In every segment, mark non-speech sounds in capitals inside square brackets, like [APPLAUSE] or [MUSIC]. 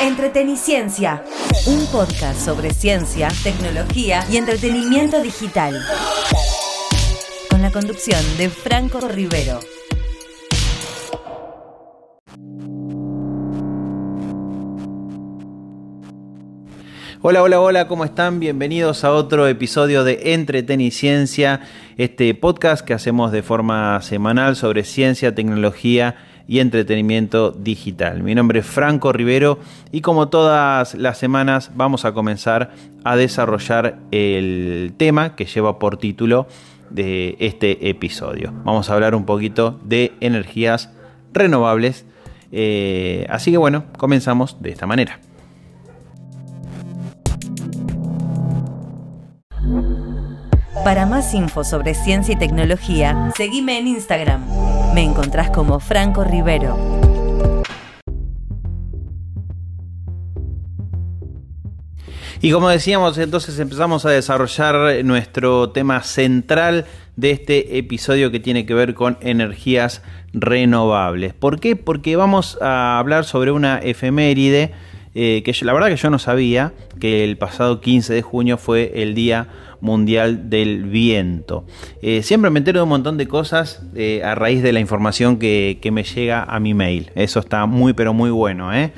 Entreteniciencia, un podcast sobre ciencia, tecnología y entretenimiento digital. Con la conducción de Franco Rivero. Hola, hola, hola, ¿cómo están? Bienvenidos a otro episodio de Entreteniciencia, este podcast que hacemos de forma semanal sobre ciencia, tecnología y entretenimiento digital. Mi nombre es Franco Rivero y como todas las semanas vamos a comenzar a desarrollar el tema que lleva por título de este episodio. Vamos a hablar un poquito de energías renovables. Eh, así que bueno, comenzamos de esta manera. Para más info sobre ciencia y tecnología, seguime en Instagram. Me encontrás como Franco Rivero. Y como decíamos, entonces empezamos a desarrollar nuestro tema central de este episodio que tiene que ver con energías renovables. ¿Por qué? Porque vamos a hablar sobre una efeméride eh, que la verdad que yo no sabía que el pasado 15 de junio fue el día Mundial del Viento. Eh, siempre me entero de un montón de cosas eh, a raíz de la información que, me llega a mi mail. Eso está muy pero muy bueno. ¿eh?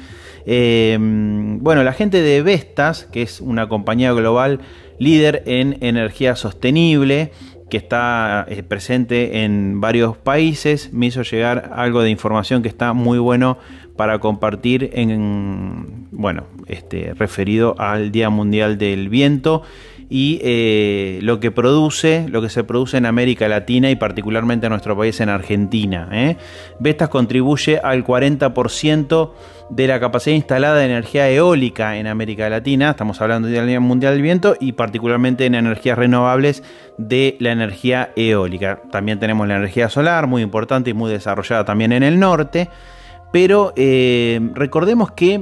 bueno, la gente de Vestas, que es una compañía global líder en energía sostenible, que está presente en varios países, me hizo llegar algo de información que está muy bueno para compartir en bueno este referido al Día Mundial del Viento y eh, lo que produce, lo que se produce en América Latina y particularmente en nuestro país en Argentina. ¿eh? Vestas contribuye al 40% de la capacidad instalada de energía eólica en América Latina, estamos hablando del Día Mundial del Viento y particularmente en energías renovables de la energía eólica. También tenemos la energía solar, muy importante y muy desarrollada también en el norte, pero eh, recordemos que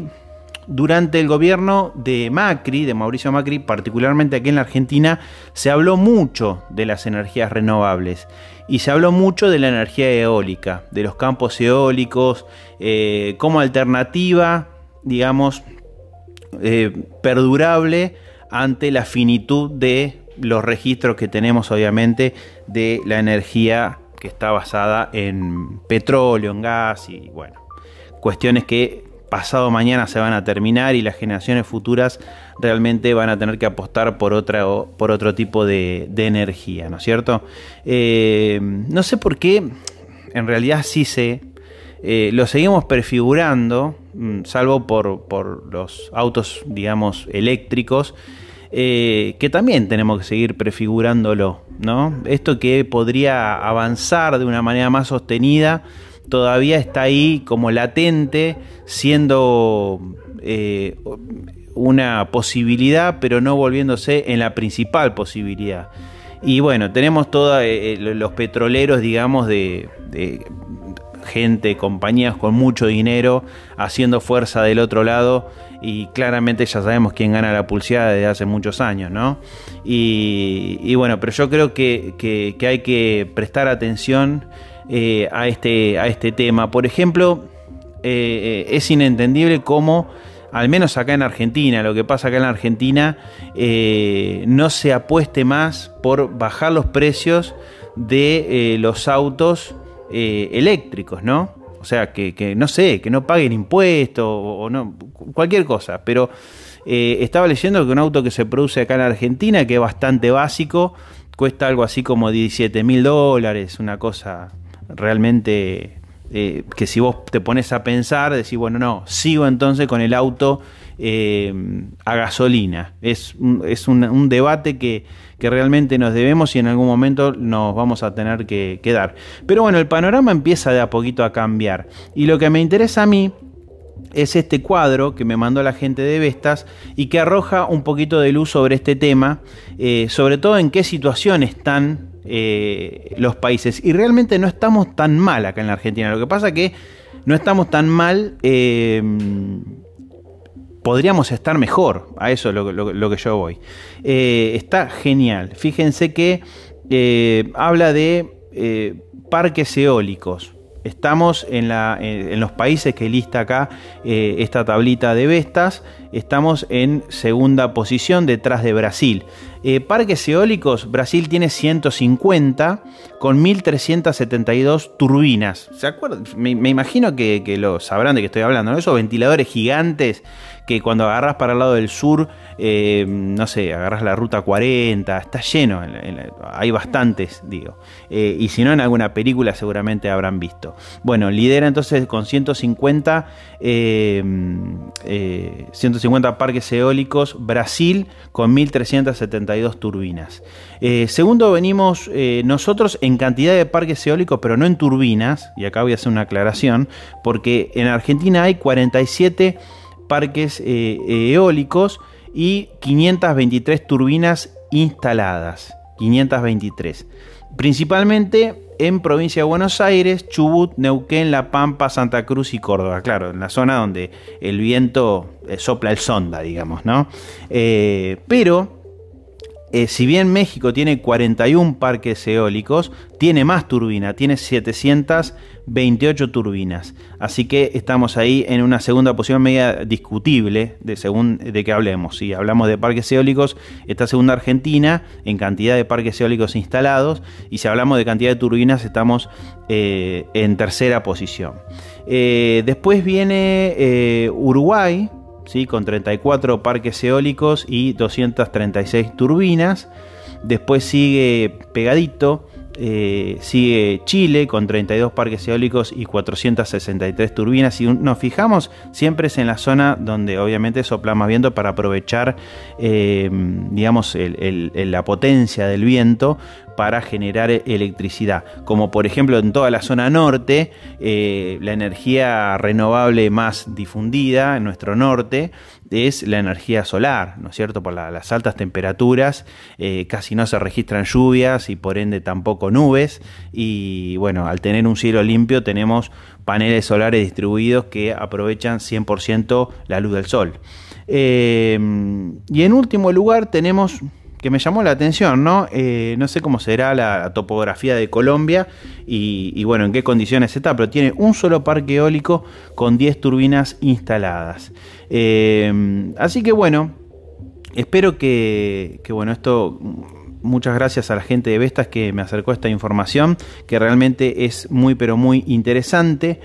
durante el gobierno de Macri, de Mauricio Macri, particularmente aquí en la Argentina, se habló mucho de las energías renovables y se habló mucho de la energía eólica, de los campos eólicos, eh, como alternativa, digamos, eh, perdurable ante la finitud de los registros que tenemos obviamente de la energía que está basada en petróleo, en gas y bueno, cuestiones que pasado mañana se van a terminar y las generaciones futuras realmente van a tener que apostar por, otra, por otro tipo de, energía, ¿no es cierto? Eh, no sé por qué, en realidad sí sé, eh, lo seguimos prefigurando, mm, salvo por, los autos, digamos, eléctricos, eh, que también tenemos que seguir prefigurándolo, ¿no? Esto que podría avanzar de una manera más sostenida, todavía está ahí como latente, siendo eh, una posibilidad, pero no volviéndose en la principal posibilidad. Y bueno, tenemos todos eh, eh, los petroleros, digamos, de, gente, compañías con mucho dinero haciendo fuerza del otro lado y claramente ya sabemos quién gana la pulseada desde hace muchos años, ¿no? Y, bueno, pero yo creo que hay que prestar atención eh, a, este, a este tema. Por ejemplo, eh, eh, es inentendible cómo, al menos acá en Argentina, lo que pasa acá en Argentina, no se apueste más por bajar los precios de los autos eléctricos, ¿no? O sea, que, no sé, que no paguen impuestos o, no, cualquier cosa. Pero estaba leyendo que un auto que se produce acá en Argentina, que es bastante básico, cuesta algo así como 17 mil dólares, una cosa realmente eh, que si vos te pones a pensar, decís, bueno, no, sigo entonces con el auto eh, a gasolina. Es, un, es un, debate que, que, realmente nos debemos y en algún momento nos vamos a tener que, dar. Pero bueno, el panorama empieza de a poquito a cambiar. Y lo que me interesa a mí es este cuadro que me mandó la gente de Vestas y que arroja un poquito de luz sobre este tema, eh, sobre todo en qué situación están eh, los países. Y realmente no estamos tan mal acá en la Argentina. Lo que pasa que no estamos tan mal. Eh, podríamos estar mejor. A eso es lo, que yo voy. Eh, está genial. Fíjense que habla de parques eólicos. estamos en, la, en, los países que lista acá esta tablita de Vestas, estamos en segunda posición detrás de Brasil. Eh, parques eólicos, Brasil tiene 150 con 1372 turbinas. ¿Se acuerdan? Me, imagino que, lo sabrán de que estoy hablando, Esos ventiladores gigantes que cuando agarras para el lado del sur, eh, no sé, agarras la ruta 40, está lleno, hay bastantes, digo. Eh, y si no, en alguna película seguramente habrán visto. Bueno, lidera entonces con 150, 150 parques eólicos, Brasil con 1372 turbinas. Eh, segundo, venimos nosotros en cantidad de parques eólicos, pero no en turbinas, y acá voy a hacer una aclaración, porque en Argentina hay 47 parques eh, eólicos y 523 turbinas instaladas. 523. Principalmente en provincia de Buenos Aires, Chubut, Neuquén, La Pampa, Santa Cruz y Córdoba. Claro, en la zona donde el viento eh, sopla el sonda, digamos, ¿no? Eh, pero eh, si bien México tiene 41 parques eólicos, tiene más turbinas, tiene 728 turbinas. Así que estamos ahí en una segunda posición media discutible de según de que hablemos. Si hablamos de parques eólicos, está segunda Argentina en cantidad de parques eólicos instalados. Y si hablamos de cantidad de turbinas, estamos eh, en tercera posición. Eh, después viene Uruguay con 34 parques eólicos y 236 turbinas. Después sigue pegadito, eh, sigue Chile con 32 parques eólicos y 463 turbinas. Si nos fijamos, siempre es en la zona donde obviamente sopla más viento para aprovechar, eh, digamos, la potencia del viento para generar electricidad. Como por ejemplo en toda la zona norte, eh, la energía renovable más difundida en nuestro norte es la energía solar, ¿no es cierto? Por las altas temperaturas eh, casi no se registran lluvias y por ende tampoco nubes. Y bueno, al tener un cielo limpio tenemos paneles solares distribuidos que aprovechan 100% la luz del sol. Eh, y en último lugar tenemos que me llamó la atención, ¿no? Eh, no sé cómo será la, topografía de Colombia y, bueno, en qué condiciones está, pero tiene un solo parque eólico con 10 turbinas instaladas. Eh, así que bueno, espero que, bueno, esto, muchas gracias a la gente de Vestas que me acercó esta información, que realmente es muy, pero muy interesante.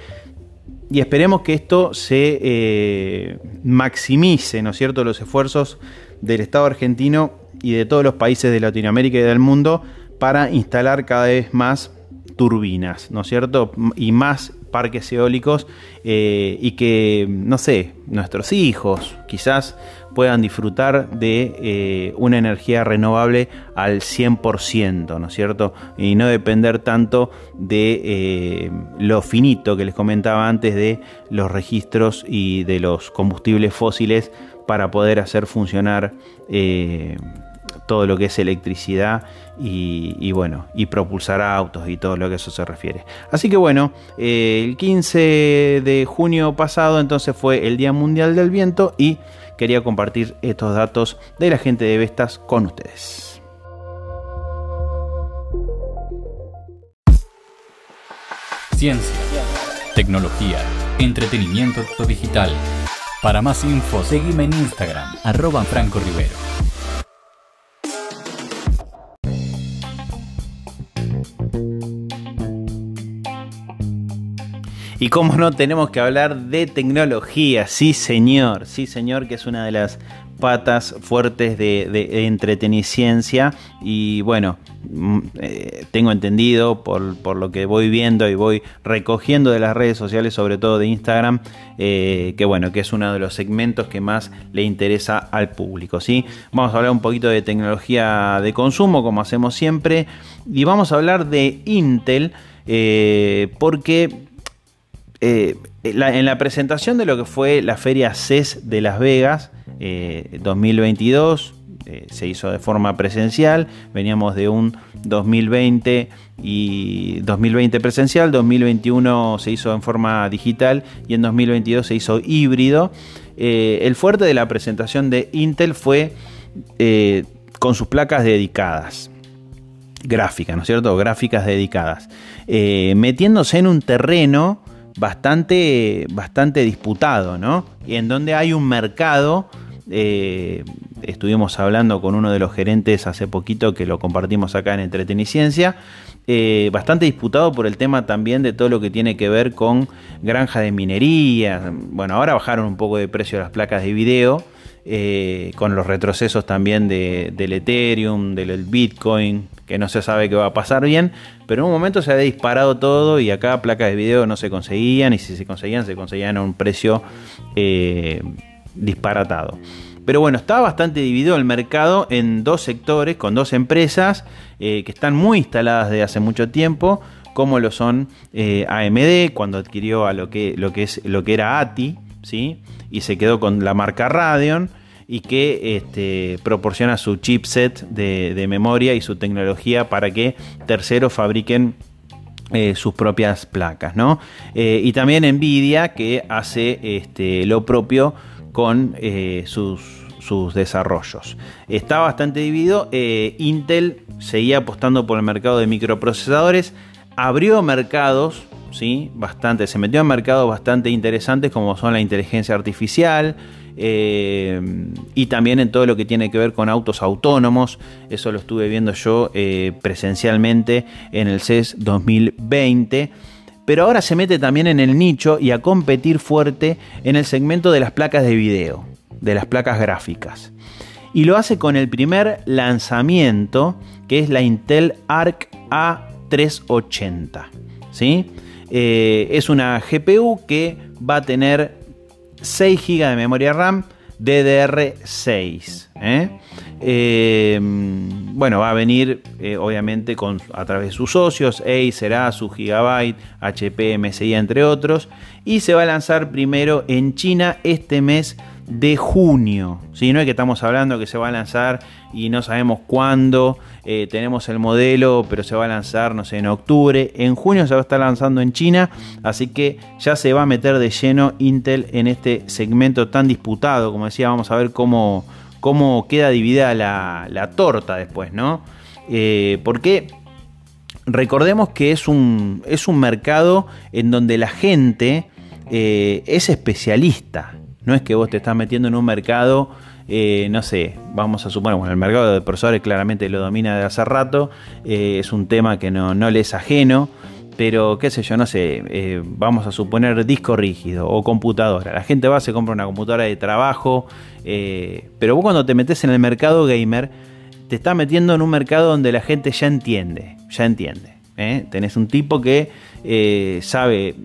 Y esperemos que esto se eh, maximice, ¿no es cierto?, los esfuerzos del Estado argentino y de todos los países de Latinoamérica y del mundo para instalar cada vez más turbinas, ¿no es cierto? Y más parques eólicos eh, y que, no sé, nuestros hijos quizás puedan disfrutar de eh, una energía renovable al 100%, ¿no es cierto? Y no depender tanto de eh, lo finito que les comentaba antes de los registros y de los combustibles fósiles para poder hacer funcionar todo lo que es electricidad y, bueno, y propulsar autos y todo lo que eso se refiere. Así que bueno, eh, el 15 de junio pasado entonces fue el Día Mundial del Viento y quería compartir estos datos de la gente de Vestas con ustedes. Ciencia, tecnología, entretenimiento digital. Para más info, seguime en Instagram, arroba Franco Rivero. Y como no, tenemos que hablar de tecnología, sí señor, sí señor, que es una de las patas fuertes de, de, entreteniciencia. Y bueno, mm, eh, tengo entendido por, lo que voy viendo y voy recogiendo de las redes sociales, sobre todo de Instagram, eh, que bueno, que es uno de los segmentos que más le interesa al público, ¿sí? Vamos a hablar un poquito de tecnología de consumo, como hacemos siempre, y vamos a hablar de Intel, eh, porque eh, en la presentación de lo que fue la feria CES de Las Vegas 2022, eh, eh, se hizo de forma presencial, veníamos de un 2020 y 2020 presencial, 2021 se hizo en forma digital y en 2022 se hizo híbrido. el fuerte de la presentación de Intel fue con sus placas dedicadas. gráfica, ¿no es cierto? Gráficas dedicadas. Eh, metiéndose en un terreno bastante, bastante disputado, ¿no? Y en donde hay un mercado. Eh, estuvimos hablando con uno de los gerentes hace poquito que lo compartimos acá en Entreteniciencia. Eh, bastante disputado por el tema también de todo lo que tiene que ver con granja de minería. Bueno, ahora bajaron un poco de precio las placas de video, eh, con los retrocesos también del Ethereum, del Bitcoin, que no se sabe qué va a pasar bien, pero en un momento se había disparado todo y acá placas de video no se conseguían y si se conseguían, se conseguían a un precio eh, disparatado. Pero bueno, está bastante dividido el mercado en dos sectores, con dos empresas eh, que están muy instaladas desde hace mucho tiempo, como lo son eh, AMD, cuando adquirió a lo que, lo que, es, lo que era ATI, ¿sí? y se quedó con la marca Radeon, y que este, proporciona su chipset de, memoria y su tecnología para que terceros fabriquen eh, sus propias placas, ¿no? y también Nvidia que hace este, lo propio con eh, sus, sus, desarrollos. Está bastante dividido. Eh, Intel seguía apostando por el mercado de microprocesadores. Abrió mercados, ¿sí? Bastante, se metió en mercados bastante interesantes como son la inteligencia artificial. Eh, y también en todo lo que tiene que ver con autos autónomos. Eso lo estuve viendo yo presencialmente en el CES 2020 pero ahora se mete también en el nicho y a competir fuerte en el segmento de las placas de video, de las placas gráficas. Y lo hace con el primer lanzamiento, que es la Intel Arc A380. ¿sí? Eh, es una GPU que va a tener 6 GB de memoria RAM DDR6. ¿eh? Eh, bueno, va a venir eh, obviamente a través de sus socios, Acer, Asus, Gigabyte, HP, MSI, entre otros. Y se va a lanzar primero en China este mes de junio. si No es que estamos hablando que se va a lanzar y no sabemos cuándo. Eh, tenemos el modelo, pero se va a lanzar, no sé, en octubre. En junio se va a estar lanzando en China. Así que ya se va a meter de lleno Intel en este segmento tan disputado. Como decía, vamos a ver cómo cómo queda dividida la, torta después, ¿no? Eh, porque recordemos que es un, es un mercado en donde la gente eh, es especialista. No es que vos te estás metiendo en un mercado, eh, no sé, vamos a suponer, bueno, el mercado de profesores claramente lo domina de hace rato, es un tema que no, no le es ajeno pero qué sé yo, no sé, eh, vamos a suponer disco rígido o computadora. La gente va, se compra una computadora de trabajo, eh, pero vos cuando te metes en el mercado gamer, te estás metiendo en un mercado donde la gente ya entiende, ya entiende. ¿eh? Tenés un tipo que sabe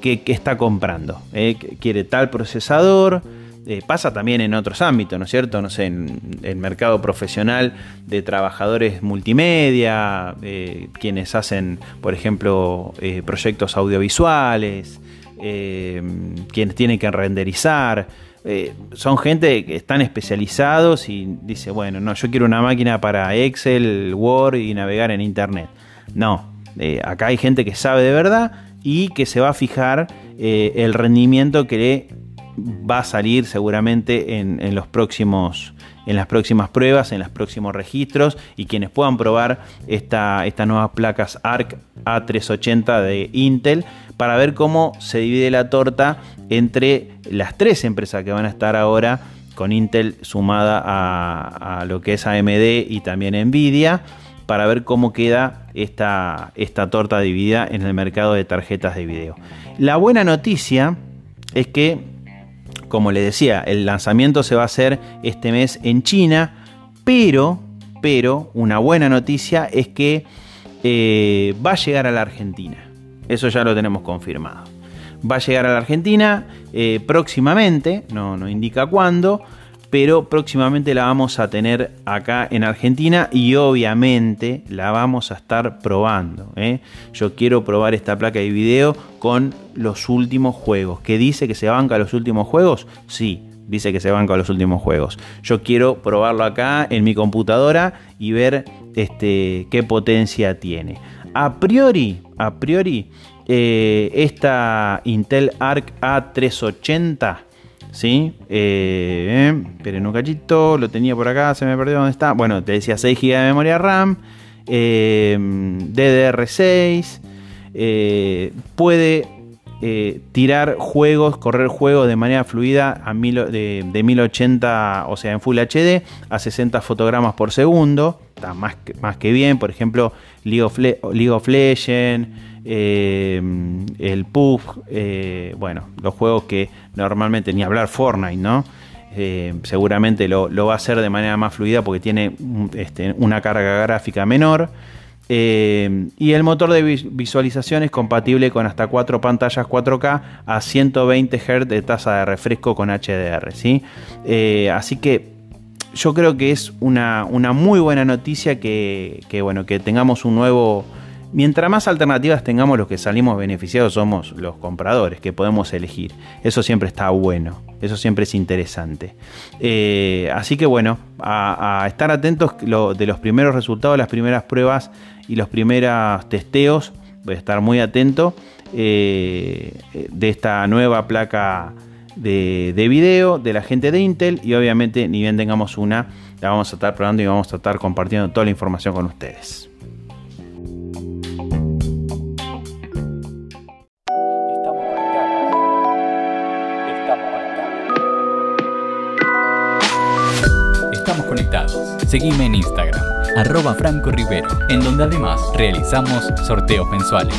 qué, está comprando, quiere tal procesador, eh, pasa también en otros ámbitos, ¿no es cierto? No sé, en el mercado profesional de trabajadores multimedia, eh, quienes hacen, por ejemplo, eh, proyectos audiovisuales, quienes tienen que renderizar. son gente que están especializados y dice, bueno, no, yo quiero una máquina para Excel, Word y navegar en Internet. No, acá hay gente que sabe de verdad y que se va a fijar el rendimiento que le va a salir seguramente en, los próximos en las próximas pruebas, en los próximos registros y quienes puedan probar esta, estas nuevas placas ARC A380 de Intel para ver cómo se divide la torta entre las tres empresas que van a estar ahora con Intel sumada a, lo que es AMD y también Nvidia para ver cómo queda esta, esta torta dividida en el mercado de tarjetas de video. La buena noticia es que como le decía, el lanzamiento se va a hacer este mes en China, pero, pero una buena noticia es que eh, va a llegar a la Argentina. Eso ya lo tenemos confirmado. Va a llegar a la Argentina eh, próximamente, no, no indica cuándo, pero próximamente la vamos a tener acá en Argentina y obviamente la vamos a estar probando. ¿eh? Yo quiero probar esta placa de video con los últimos juegos. ¿Qué dice que se banca los últimos juegos? Sí, dice que se banca los últimos juegos. Yo quiero probarlo acá en mi computadora y ver este, qué potencia tiene. A priori, a priori, eh, esta Intel Arc A380 ¿sí? Eh, pero en un cachito, lo tenía por acá, se me perdió dónde está. Bueno, te decía 6 GB de memoria RAM, DDR6, puede tirar juegos, correr juegos de manera fluida a de, 1080, o sea, en Full HD, a 60 fotogramas por segundo. Está más que, más que bien, por ejemplo, League of, League of Legends, eh, el PUBG, eh, bueno, los juegos que normalmente ni hablar Fortnite, ¿no? Eh, seguramente lo, va a hacer de manera más fluida porque tiene este, una carga gráfica menor. y el motor de visualización es compatible con hasta 4 pantallas 4K a 120 Hz de tasa de refresco con HDR. ¿sí? así que yo creo que es una, muy buena noticia que, bueno, que tengamos un nuevo Mientras más alternativas tengamos, los que salimos beneficiados somos los compradores, que podemos elegir. Eso siempre está bueno, eso siempre es interesante. Eh, así que bueno, a, estar atentos de los primeros resultados, las primeras pruebas y los primeros testeos. Voy a estar muy atento eh, de esta nueva placa de, de, video de la gente de Intel y obviamente ni bien tengamos una, la vamos a estar probando y vamos a estar compartiendo toda la información con ustedes. Seguime en Instagram, arroba Franco Rivero, en donde además realizamos sorteos mensuales.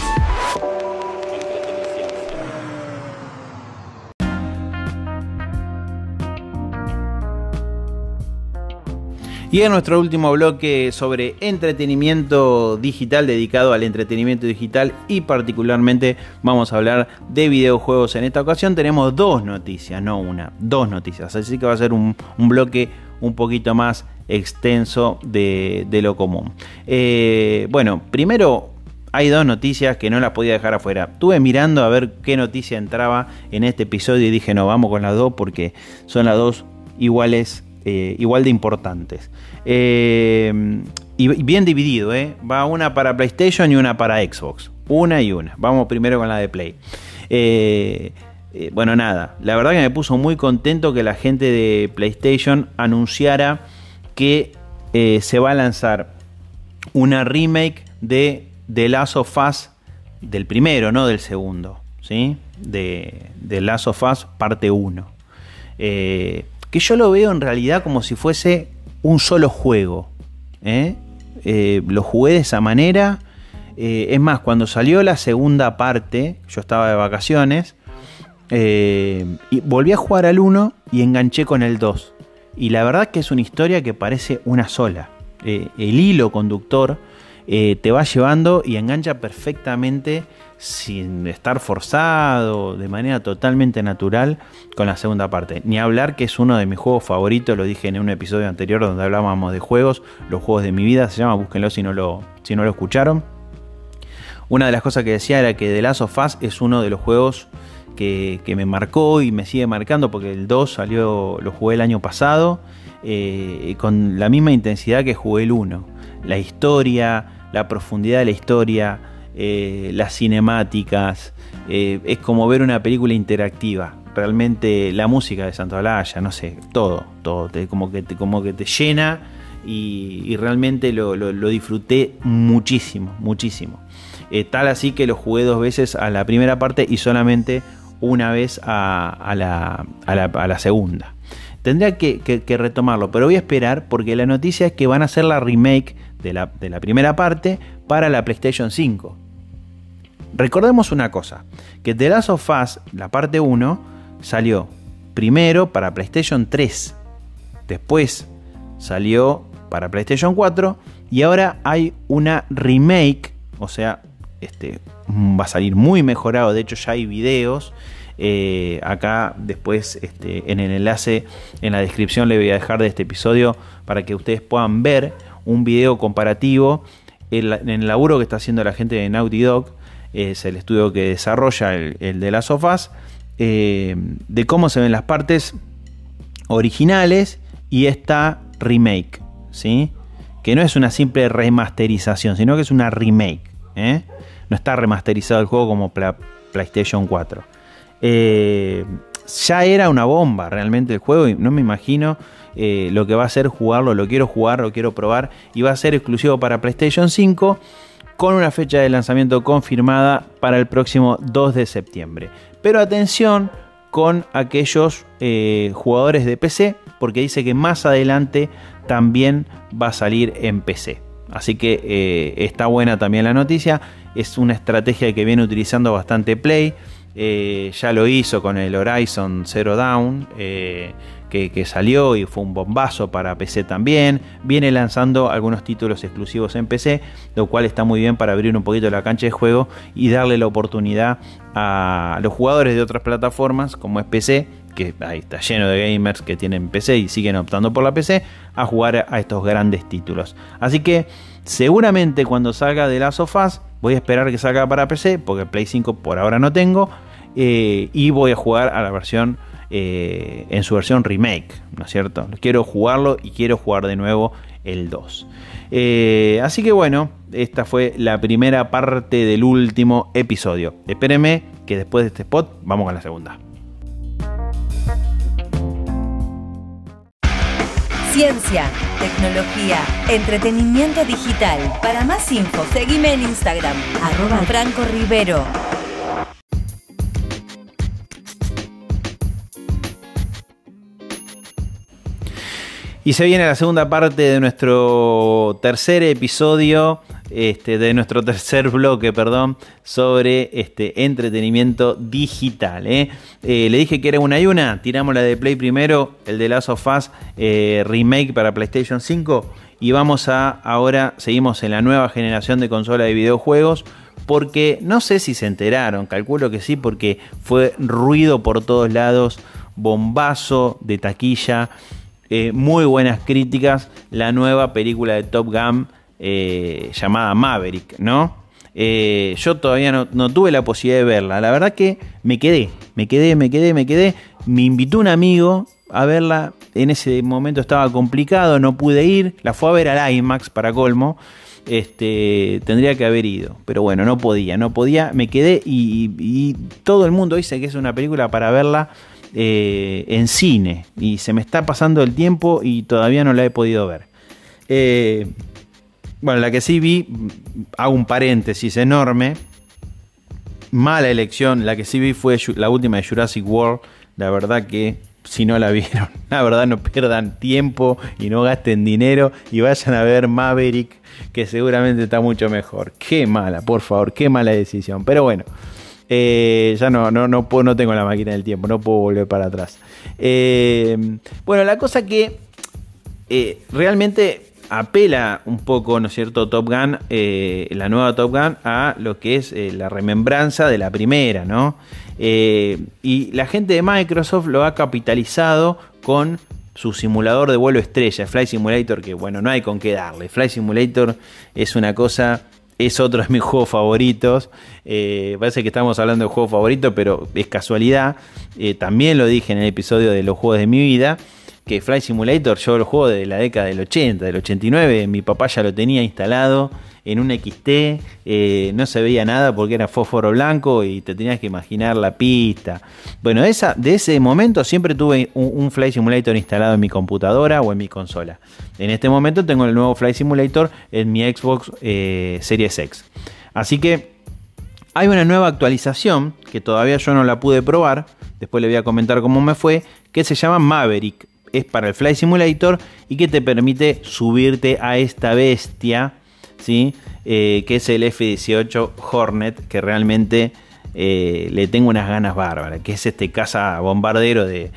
Y en nuestro último bloque sobre entretenimiento digital, dedicado al entretenimiento digital y particularmente vamos a hablar de videojuegos. En esta ocasión tenemos dos noticias, no una, dos noticias. Así que va a ser un, bloque un poquito más extenso de, lo común. Eh, bueno, primero hay dos noticias que no las podía dejar afuera. Estuve mirando a ver qué noticia entraba en este episodio y dije, no, vamos con las dos porque son las dos iguales eh, igual de importantes. Eh, y bien dividido, ¿eh? va una para PlayStation y una para Xbox. Una y una. Vamos primero con la de Play. bueno, nada, la verdad que me puso muy contento que la gente de PlayStation anunciara que se va a lanzar una remake de The Last of Us del primero, no del segundo, ¿sí? De, The Last of Us parte 1 que yo lo veo en realidad como si fuese un solo juego. ¿eh? Eh, lo jugué de esa manera. Eh, es más, cuando salió la segunda parte, yo estaba de vacaciones, y volví a jugar al 1 y enganché con el 2. Y la verdad que es una historia que parece una sola. el hilo conductor te va llevando y engancha perfectamente sin estar forzado, de manera totalmente natural con la segunda parte. Ni hablar que es uno de mis juegos favoritos, lo dije en un episodio anterior donde hablábamos de juegos, los juegos de mi vida, se llama, búsquenlo si no lo, si no lo escucharon. Una de las cosas que decía era que The Last of Us es uno de los juegos que, me marcó y me sigue marcando porque el 2 salió, lo jugué el año pasado eh, con la misma intensidad que jugué el 1. La historia, la profundidad de la historia, eh, las cinemáticas, eh, es como ver una película interactiva. Realmente la música de Santo Alaya, no sé, todo, todo, como, que te, como que te llena y, realmente lo, disfruté muchísimo, muchísimo. Tal así que lo jugué dos veces a la primera parte y solamente una vez a, la, segunda. Tendría que, retomarlo, pero voy a esperar porque la noticia es que van a hacer la remake de la, de la primera parte para la PlayStation 5. Recordemos una cosa, que The Last of Us, la parte 1, salió primero para PlayStation 3, después salió para PlayStation 4 y ahora hay una remake, o sea, este, va a salir muy mejorado, de hecho ya hay videos. Eh, acá después este, en el enlace en la descripción le voy a dejar de este episodio para que ustedes puedan ver un video comparativo en el laburo que está haciendo la gente de Naughty Dog es el estudio que desarrolla el, de las sofás, eh, de cómo se ven las partes originales y esta remake, ¿sí? que no es una simple remasterización, sino que es una remake. ¿eh? No está remasterizado el juego como PlayStation 4. Eh, ya era una bomba realmente el juego y no me imagino eh, lo que va a ser jugarlo, lo quiero jugar, lo quiero probar y va a ser exclusivo para PlayStation 5 con una fecha de lanzamiento confirmada para el próximo 2 de septiembre. Pero atención con aquellos eh, jugadores de PC porque dice que más adelante también va a salir en PC. Así que eh, está buena también la noticia. Es una estrategia que viene utilizando bastante Play. Eh, ya lo hizo con el Horizon Zero Dawn, eh, que, salió y fue un bombazo para PC también. Viene lanzando algunos títulos exclusivos en PC, lo cual está muy bien para abrir un poquito la cancha de juego y darle la oportunidad a los jugadores de otras plataformas, como es PC, que ahí está lleno de gamers que tienen PC y siguen optando por la PC, a jugar a estos grandes títulos. Así que seguramente cuando salga de Last of Us, voy a esperar que salga para PC, porque Play 5 por ahora no tengo, eh, y voy a jugar a la versión eh, en su versión remake, ¿no es cierto? Quiero jugarlo y quiero jugar de nuevo el 2. Eh, así que bueno, esta fue la primera parte del último episodio. Espérenme que después de este spot vamos a la segunda. Ciencia, tecnología, entretenimiento digital. Para más info, seguime en Instagram, arroba Franco Rivero. Y se viene la segunda parte de nuestro tercer episodio, este, de nuestro tercer bloque, perdón, sobre este entretenimiento digital. ¿eh? Eh, le dije que era una y una, tiramos la de Play primero, el de Last of Us eh, Remake para PlayStation 5, y vamos a, ahora seguimos en la nueva generación de consola de videojuegos, porque no sé si se enteraron, calculo que sí, porque fue ruido por todos lados, bombazo de taquilla. Eh, muy buenas críticas la nueva película de Top Gun eh, llamada Maverick, ¿no? Eh, yo todavía no, tuve la posibilidad de verla. La verdad que me quedé, me quedé, me quedé, me quedé. Me invitó un amigo a verla. En ese momento estaba complicado, no pude ir. La fue a ver al IMAX para colmo. Este, tendría que haber ido, pero bueno, no podía, no podía. Me quedé y todo el mundo dice que es una película para verla eh, en cine y se me está pasando el tiempo y todavía no la he podido ver. Eh, bueno, la que sí vi, hago un paréntesis enorme. Mala elección, la que sí vi fue la última de Jurassic World. La verdad que si no la [LAUGHS] vieron, la verdad no pierdan tiempo y no gasten dinero y vayan a ver Maverick, que seguramente está mucho mejor. Qué mala, por favor, qué mala decisión. Pero bueno, eh, ya no, no, no, puedo, no tengo la máquina del tiempo, no puedo volver para atrás. Eh, bueno, la cosa que eh, realmente apela un poco, ¿no es cierto?, Top Gun, la nueva Top Gun, a lo que es la remembranza de la primera, ¿no? y la gente de Microsoft lo ha capitalizado con su simulador de vuelo estrella, Flight Simulator, que bueno, no hay con qué darle. Flight Simulator es una cosa es otro de mis [LAUGHS] juegos favoritos. Eh, parece que estamos hablando de juego favorito, pero es casualidad. Eh, también lo dije en el episodio de los juegos de mi vida. Que Flight Simulator yo lo juego de la década del 80, del 89. Mi papá ya lo tenía instalado en un XT, eh, no se veía nada porque era fósforo blanco y te tenías que imaginar la pista. Bueno, esa, de ese momento siempre tuve un, Flight Simulator instalado en mi computadora o en mi consola. En este momento tengo el nuevo Flight Simulator en mi Xbox eh, Series X. Así que hay una nueva actualización que todavía yo no la pude probar. Después le voy a comentar cómo me fue. Que se llama Maverick. Es para el Flight Simulator y que te permite subirte a esta bestia ¿sí? Eh, que es el F-18 Hornet, que realmente eh, le tengo unas ganas bárbaras, que es este caza bombardero de,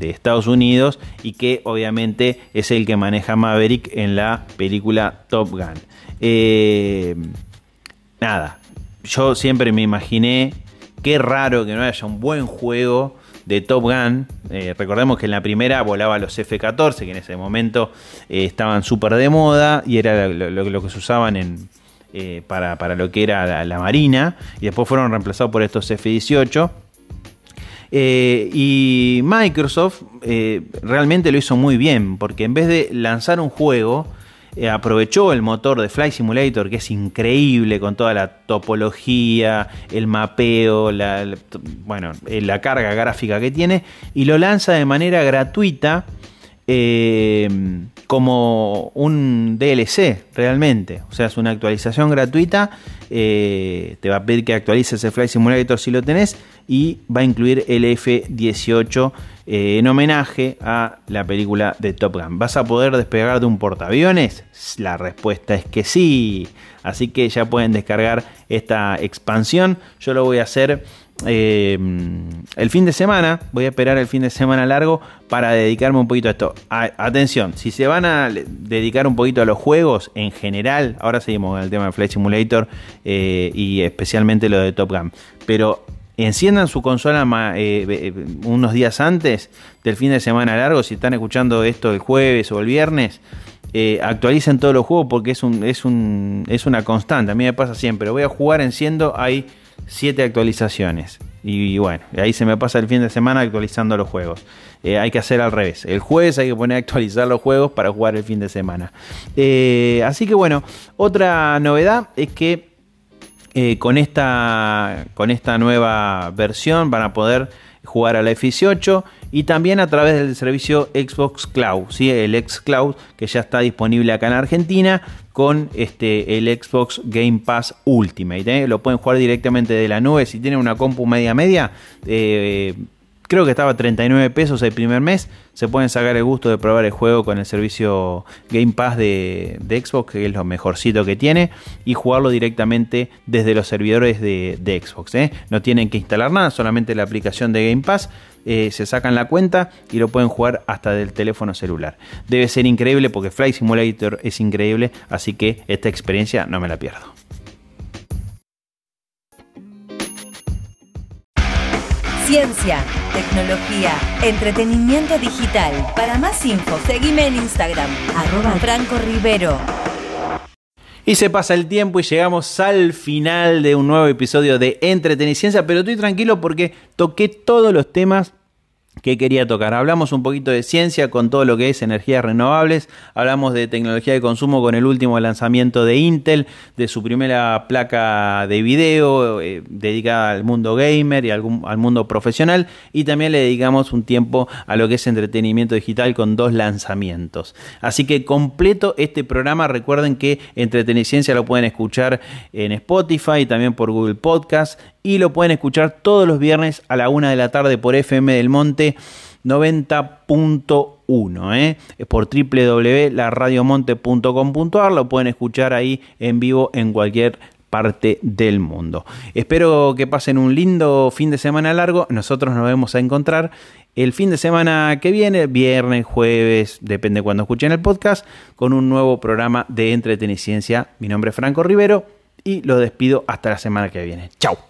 Estados Unidos y que obviamente es el que maneja Maverick en la película Top Gun. Eh, nada, yo siempre me imaginé, qué raro que no haya un buen juego de Top Gun. Eh, recordemos que en la primera volaba los F-14, que en ese momento eh, estaban súper de moda y era lo, que se usaban en, eh, para, lo que era la, Marina. Y después fueron reemplazados por estos F-18. y Microsoft realmente lo hizo muy bien, porque en vez de lanzar un juego, eh, aprovechó el motor de Flight Simulator, que es increíble con toda la topología, el mapeo, la, bueno, eh, la carga gráfica que tiene, y lo lanza de manera gratuita eh, como un DLC realmente. O sea, es una actualización gratuita. Te va a pedir que actualices el Flight Simulator si lo tenés. Y va a incluir el F-18 eh, en homenaje a la película de Top Gun. ¿Vas a poder despegar de un portaaviones? La respuesta es que sí. Así que ya pueden descargar esta expansión. Yo lo voy a hacer eh, el fin de semana, voy a esperar el fin de semana largo para dedicarme un poquito a esto. atención, si se van a dedicar un poquito a los juegos en general, ahora seguimos con el tema de Flight Simulator eh, y especialmente lo de Top Gun, pero enciendan su consola eh, unos días antes del fin de semana largo, si están escuchando esto el jueves o el viernes. actualicen todos los juegos porque es, un, es, un, es una constante. A mí me pasa siempre. Voy a jugar enciendo, hay 7 actualizaciones. Y, bueno, ahí se me pasa el fin de semana actualizando los juegos. Eh, hay que hacer al revés. El jueves hay que poner a actualizar los juegos para jugar el fin de semana. Eh, así que bueno, otra novedad es que eh, con, esta, con esta nueva versión van a poder jugar a la F18 y también a través del servicio Xbox Cloud, ¿sí? el Xcloud que ya está disponible acá en Argentina con este, el Xbox Game Pass Ultimate. ¿eh? Lo pueden jugar directamente de la nube si tienen una compu media media. Eh, creo que estaba 39 pesos el primer mes. Se pueden sacar el gusto de probar el juego con el servicio Game Pass de, Xbox, que es lo mejorcito que tiene, y jugarlo directamente desde los servidores de, Xbox. ¿eh? No tienen que instalar nada, solamente la aplicación de Game Pass. Eh, se sacan la cuenta y lo pueden jugar hasta del teléfono celular. Debe ser increíble porque Flight Simulator es increíble, así que esta experiencia no me la pierdo. Ciencia, tecnología, entretenimiento digital. Para más info, seguime en Instagram, arroba Franco Rivero. Y se pasa el tiempo y llegamos al final de un nuevo episodio de Entreteniciencia, pero estoy tranquilo porque toqué todos los temas que quería tocar. Hablamos un poquito de ciencia con todo lo que es energías renovables, hablamos de tecnología de consumo con el último lanzamiento de Intel, de su primera placa de video eh, dedicada al mundo gamer y al, mundo profesional y también le dedicamos un tiempo a lo que es entretenimiento digital con dos lanzamientos. Así que completo este programa, recuerden que Entreteniciencia lo pueden escuchar en Spotify y también por Google Podcast y lo pueden escuchar todos los viernes a la una de la tarde por FM del Monte 90.1 ¿eh? por www.laradiomonte.com.ar lo pueden escuchar ahí en vivo en cualquier parte del mundo. Espero que pasen un lindo fin de semana largo. Nosotros nos vemos a encontrar el fin de semana que viene, viernes, jueves, depende cuando escuchen el podcast, con un nuevo programa de entreteniciencia. Mi nombre es Franco Rivero y lo despido hasta la semana que viene. Chao.